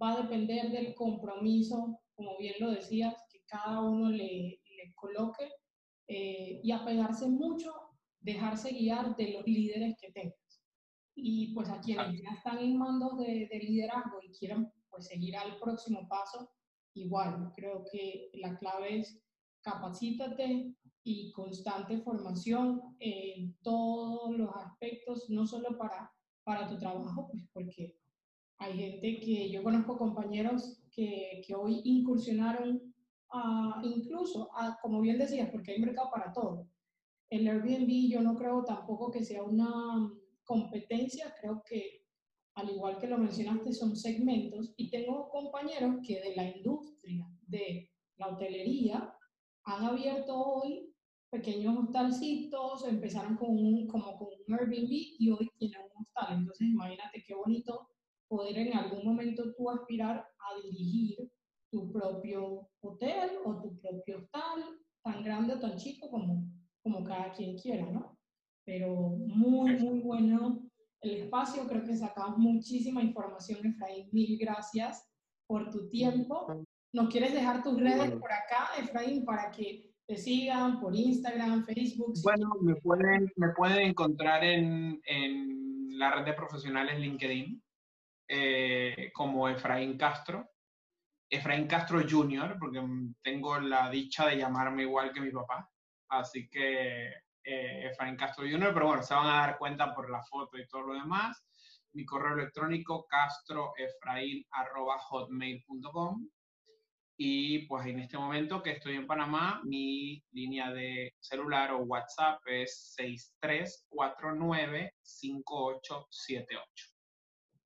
va a depender del compromiso, como bien lo decías, que cada uno le, le coloque eh, y apegarse mucho, dejarse guiar de los líderes que tengas. Y pues a quienes ya están en mandos de, de liderazgo y quieran pues seguir al próximo paso, igual, creo que la clave es capacítate y constante formación en todos los aspectos, no solo para, para tu trabajo, pues porque hay gente que yo conozco compañeros que, que hoy incursionaron a, incluso, a, como bien decías, porque hay mercado para todo. El Airbnb yo no creo tampoco que sea una competencia, creo que al igual que lo mencionaste son segmentos y tengo compañeros que de la industria de la hotelería han abierto hoy pequeños hostalcitos, empezaron con un, como con un Airbnb y hoy tienen un hostal. Entonces, imagínate qué bonito poder en algún momento tú aspirar a dirigir tu propio hotel o tu propio hostal, tan grande o tan chico como, como cada quien quiera, ¿no? Pero muy, muy bueno el espacio. Creo que sacamos muchísima información, Efraín. Mil gracias por tu tiempo. ¿Nos quieres dejar tus redes por acá, Efraín, para que te sigan por Instagram, Facebook? Bueno, me pueden, me pueden encontrar en, en la red de profesionales LinkedIn eh, como Efraín Castro. Efraín Castro Jr., porque tengo la dicha de llamarme igual que mi papá. Así que eh, Efraín Castro Jr., pero bueno, se van a dar cuenta por la foto y todo lo demás. Mi correo electrónico castroefraín.hotmail.com y pues en este momento que estoy en Panamá, mi línea de celular o WhatsApp es 6349-5878.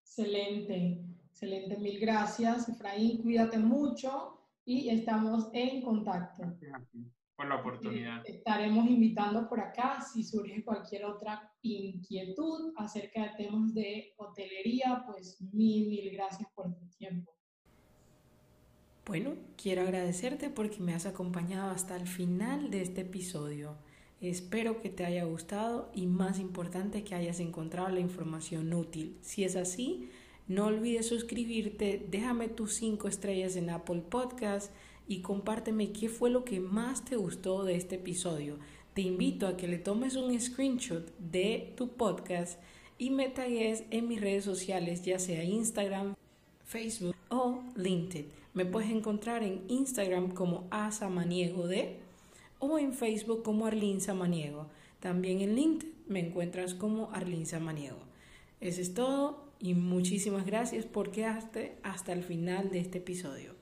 Excelente, excelente. Mil gracias, Efraín. Cuídate mucho y estamos en contacto. Gracias por la oportunidad. Estaremos invitando por acá si surge cualquier otra inquietud acerca de temas de hotelería, pues mil, mil gracias por tu tiempo. Bueno, quiero agradecerte porque me has acompañado hasta el final de este episodio. Espero que te haya gustado y más importante que hayas encontrado la información útil. Si es así, no olvides suscribirte, déjame tus 5 estrellas en Apple Podcast y compárteme qué fue lo que más te gustó de este episodio. Te invito a que le tomes un screenshot de tu podcast y me tagues en mis redes sociales, ya sea Instagram, Facebook o LinkedIn. Me puedes encontrar en Instagram como asamaniego de o en Facebook como Arlín Samaniego. También en LinkedIn me encuentras como Arlín Samaniego. Eso es todo y muchísimas gracias por quedarte hasta el final de este episodio.